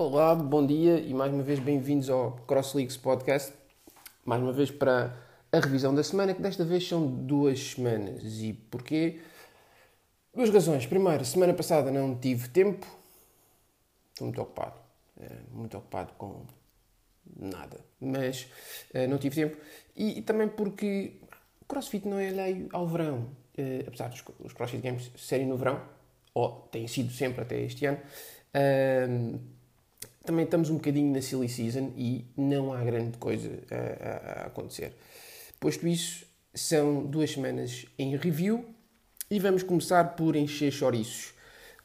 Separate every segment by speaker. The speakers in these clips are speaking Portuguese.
Speaker 1: Olá, bom dia e mais uma vez bem-vindos ao Cross Leagues Podcast. Mais uma vez para a revisão da semana, que desta vez são duas semanas. E porquê? Duas razões. Primeiro, semana passada não tive tempo, estou muito ocupado. É, muito ocupado com nada. Mas é, não tive tempo. E, também porque o CrossFit não é alheio ao verão. É, apesar dos os CrossFit Games serem no verão, ou têm sido sempre até este ano, também estamos um bocadinho na silly season e não há grande coisa a, a, acontecer. Posto isso, são duas semanas em review e vamos começar por encher chouriços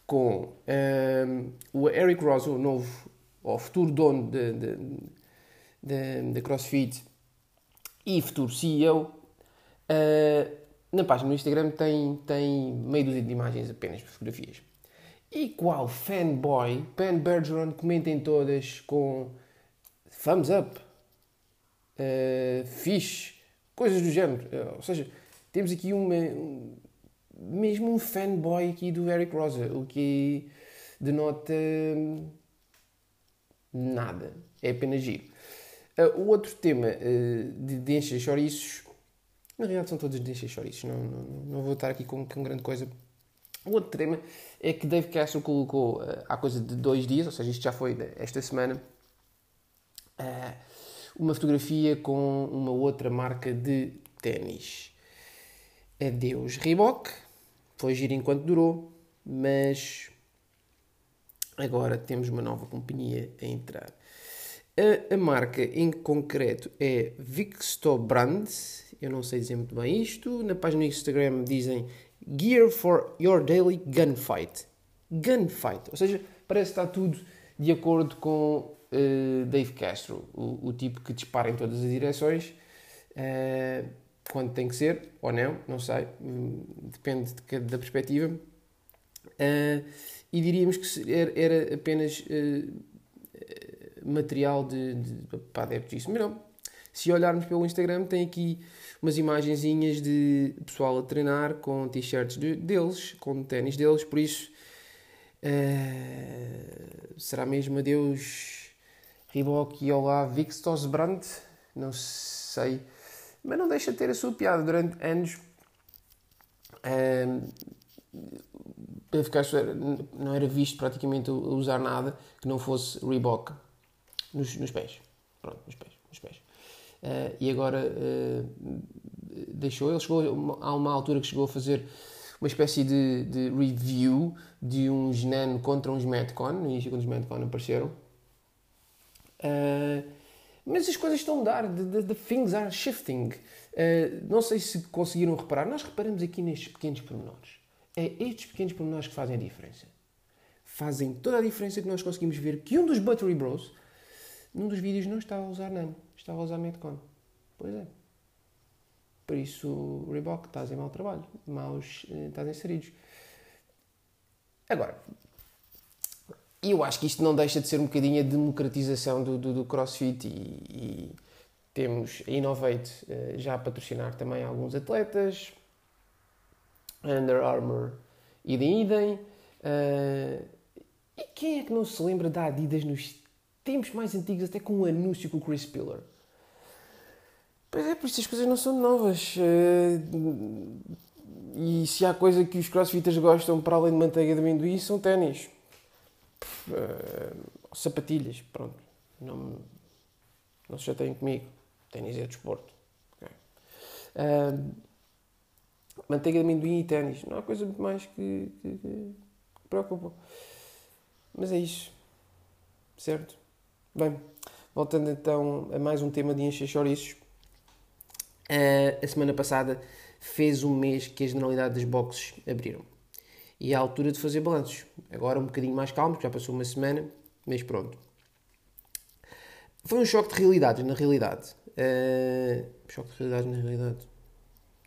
Speaker 1: com um, o Eric Ross, o novo, ou futuro dono da CrossFit e futuro CEO. Uh, na página do Instagram tem, tem meio dúzia de imagens apenas, fotografias. E qual fanboy, Ben Bergeron, comentem todas com thumbs up, uh, coisas do género. Uh, ou seja, temos aqui uma, um, mesmo um fanboy aqui do Eric Rosa, o que denota hum, nada. É apenas giro. Uh, o outro tema uh, de, de encher chouriços, na realidade são todos de encher chouriços, não, não, não vou estar aqui com, com grande coisa o outro tema é que Dave Castro colocou uh, há coisa de dois dias, ou seja, isto já foi esta semana, uh, uma fotografia com uma outra marca de ténis. Adeus Reebok, foi giro enquanto durou, mas agora temos uma nova companhia a entrar. A, a marca em concreto é Victobrand, eu não sei dizer muito bem isto, na página do Instagram dizem Gear for your daily gunfight. Gunfight, ou seja, parece que está tudo de acordo com uh, Dave Castro, o, o, tipo que dispara em todas as direções, uh, quando tem que ser, ou não, não sei, hum, depende de, da perspectiva. Uh, e diríamos que era, era apenas material de, de, para adeptos disso. Mas não, se olharmos pelo Instagram, tem aqui umas imagenzinhas de pessoal a treinar com t-shirts de, deles, com ténis deles, por isso uh, será mesmo adeus Reebok e olá Victos Brandt, não sei, mas não deixa de ter a sua piada durante anos. Uh, não era visto praticamente usar nada que não fosse Reebok nos, nos pés. Pronto, nos pés, nos pés. Uh, e agora uh, deixou. Ele chegou a uma altura que chegou a fazer uma espécie de, de review de uns Nano contra uns Metcon, no início quando os Metcon apareceram. Uh, mas as coisas estão a mudar, the, the, the things are shifting. não sei se conseguiram reparar, nós reparamos aqui nestes pequenos pormenores. É estes pequenos pormenores que fazem a diferença. Fazem toda a diferença que nós conseguimos ver que um dos Buttery Bros, num dos vídeos, não estava a usar Nano estava a usar Metcon. Pois é. Por isso, Reebok, estás em mau trabalho. Maus, eh, estás inseridos. Agora, eu acho que isto não deixa de ser um bocadinho a democratização do, do, do CrossFit e, e, temos a Innovate uh, já a patrocinar também alguns atletas, Under Armour e de idem. Uh, e quem é que não se lembra da Adidas nos tempos mais antigos, até com um anúncio com o Chris Pillar? Pois é, por isso as coisas não são novas. Eh, e se há coisa que os crossfitters gostam para além de manteiga de amendoim são ténis. Uh, sapatilhas, pronto. Não, não se chateiem comigo. Ténis é desporto. Okay. Uh, manteiga de amendoim e ténis. Não há coisa muito mais que, que, que preocupa. Mas é isso. Certo? Bem, voltando então a mais um tema de encher chouriços. Uh, a semana passada fez um mês que a generalidade das boxes abriram. E é a altura de fazer balanços. Agora um bocadinho mais calmo, já passou uma semana, mas pronto. Foi um choque de realidades, na realidade. Uh, choque de realidades, na realidade.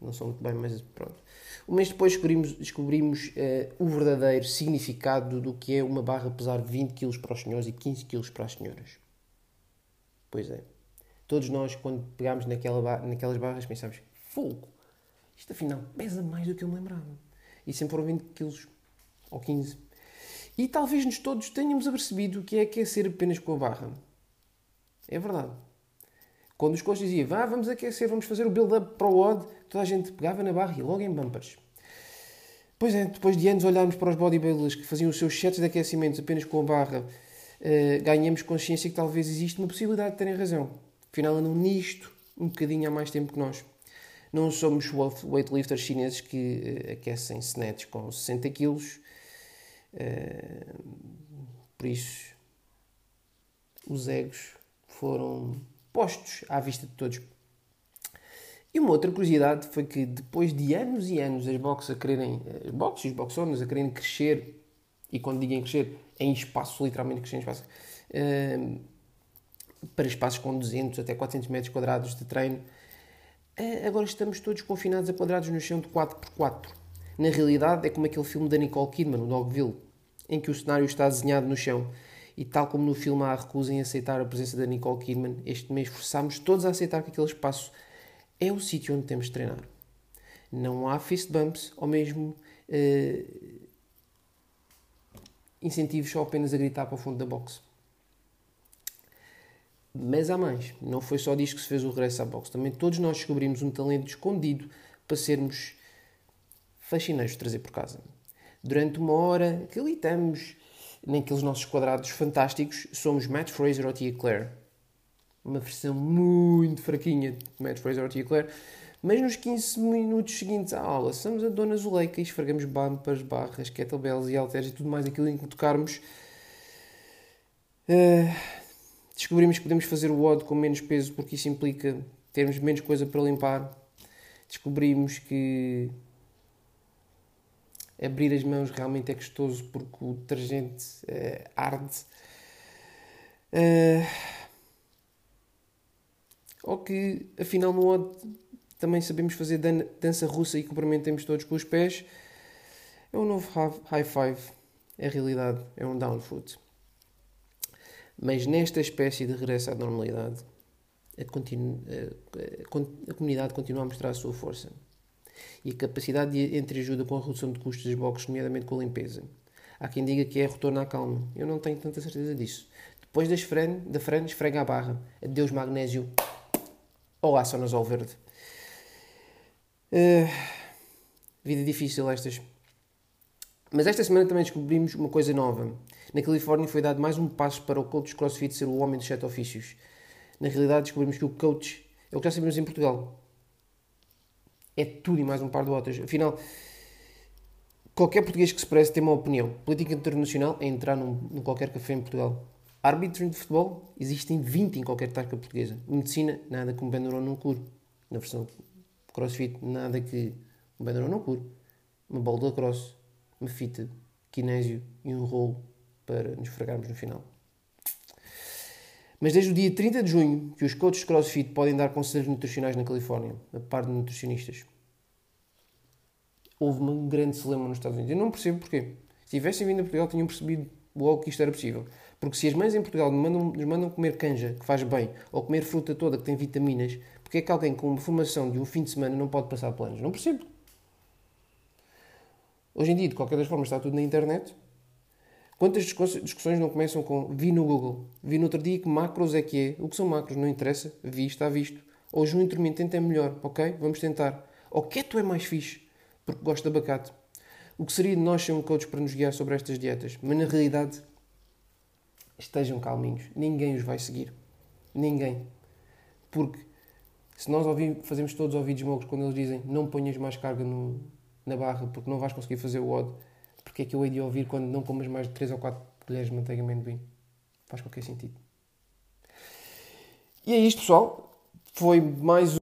Speaker 1: Não sou muito bem, mas pronto. Um mês depois descobrimos, descobrimos uh, o verdadeiro significado do que é uma barra pesar 20 kg para os senhores e 15 kg para as senhoras. Pois é. Todos nós, quando pegámos naquela, naquelas barras, pensámos: fogo, isto afinal pesa mais do que eu me lembrava. E sempre foram 20 quilos, ou 15. E talvez nos todos tenhamos apercebido o que é aquecer apenas com a barra. É verdade. Quando os coaches diziam, vá, vamos aquecer, vamos fazer o build-up para o odd, toda a gente pegava na barra e logo em bumpers. Pois é, depois de anos olharmos para os bodybuilders que faziam os seus sets de aquecimento apenas com a barra, uh, ganhamos consciência que talvez existe uma possibilidade de terem razão. Afinal, andam nisto um bocadinho há mais tempo que nós. Não somos weightlifters chineses que uh, aquecem snatch com 60 kg. Uh, por isso, os egos foram postos à vista de todos. E uma outra curiosidade foi que depois de anos e anos as boxes a quererem, as boxes e os boxones a quererem crescer, e quando digam crescer, em espaço, literalmente crescer em espaço, uh, para espaços com 200 até 400 metros quadrados de treino, uh, agora estamos todos confinados a quadrados no chão de 4x4. Na realidade é como aquele filme da Nicole Kidman, o Dogville, em que o cenário está desenhado no chão e tal como no filme há recusa em aceitar a presença da Nicole Kidman, este mês forçámos todos a aceitar que aquele espaço é o sítio onde temos de treinar. Não há fist bumps ou mesmo uh, incentivos só apenas a gritar para o fundo da boxe. Mas há mais. Não foi só disto que se fez o regresso à boxe. Também todos nós descobrimos um talento escondido para sermos fascinantes de trazer por casa. Durante uma hora que ali estamos naqueles nossos quadrados fantásticos, somos Matt Fraser ou Tia Claire. Uma versão muito fraquinha de Matt Fraser ou Tia Claire. Mas nos 15 minutos seguintes à aula, somos a Dona Zuleika e esfregamos bumpers, barras, kettlebells e halteres e tudo mais aquilo em que tocarmos. Uh, descobrimos que podemos fazer o WOD com menos peso porque isso implica termos menos coisa para limpar. Descobrimos que abrir as mãos realmente é gostoso porque o detergente uh, arde. Uh, ou que afinal no odd também sabemos fazer dan dança russa e cumprimentamos todos com os pés. É um novo high five, é realidade, é um down foot. Mas nesta espécie de regresso à normalidade, a, continu a, a, a comunidade continua a mostrar a sua força e a capacidade de entreajuda com a redução de custos das boxes, nomeadamente com a limpeza. Há quem diga que é retorno à calma. Eu não tenho tanta certeza disso. Depois das fren, da fren, esfrega a barra. Adeus magnésio. Olá, sonazol verde. Uh, vida difícil estas. Mas esta semana também descobrimos uma coisa nova. Na Califórnia foi dado mais um passo para o coach CrossFit ser o homem dos sete ofícios. Na realidade descobrimos que o coach é o que já sabemos em Portugal é tudo e mais um par de botas. Afinal, qualquer português que se preze tem uma opinião. Política internacional é entrar num, num qualquer café em Portugal. Árbitros de futebol existem 20 em qualquer tasca portuguesa. Medicina, nada que um Benderon não cure. Na versão crossfit, nada que um Benderon não cure. Uma bola de cross, uma fita, kinésio e um rolo para nos fregarmos no final. Mas desde o dia 30 de junho que os coaches CrossFit podem dar conselhos nutricionais na Califórnia, a par de nutricionistas. Houve uma grande celema nos Estados Unidos. Eu não percebo porquê. Se tivessem vindo a Portugal, tinham percebido logo que isto era possível. Porque se as mães em Portugal nos mandam, nos mandam comer canja, que faz bem, ou comer fruta toda, que tem vitaminas, porque é que alguém com uma formação de um fim de semana não pode passar planos? Não percebo. Hoje em dia, de qualquer das formas, está tudo na internet. Quantas discussões não começam com vi no Google, vi no outro dia que macros é que é, o que são macros, não interessa, vi, está visto. Ou jejum intermitente é melhor, ok? Vamos tentar. Ou keto é mais fixe, porque gosto de abacate. O que seria de nós ser um coach para nos guiar sobre estas dietas? Mas na realidade, estejam calminhos, ninguém os vai seguir. Ninguém. Porque se nós ouvimos, fazemos todos ouvidos mocos quando eles dizem não ponhas mais carga no, na barra porque não vais conseguir fazer o odd, porque é que eu hei de ouvir quando não comas mais de 3 ou 4 colheres de manteiga de amendoim? Faz qualquer sentido. E é isto, pessoal. Foi mais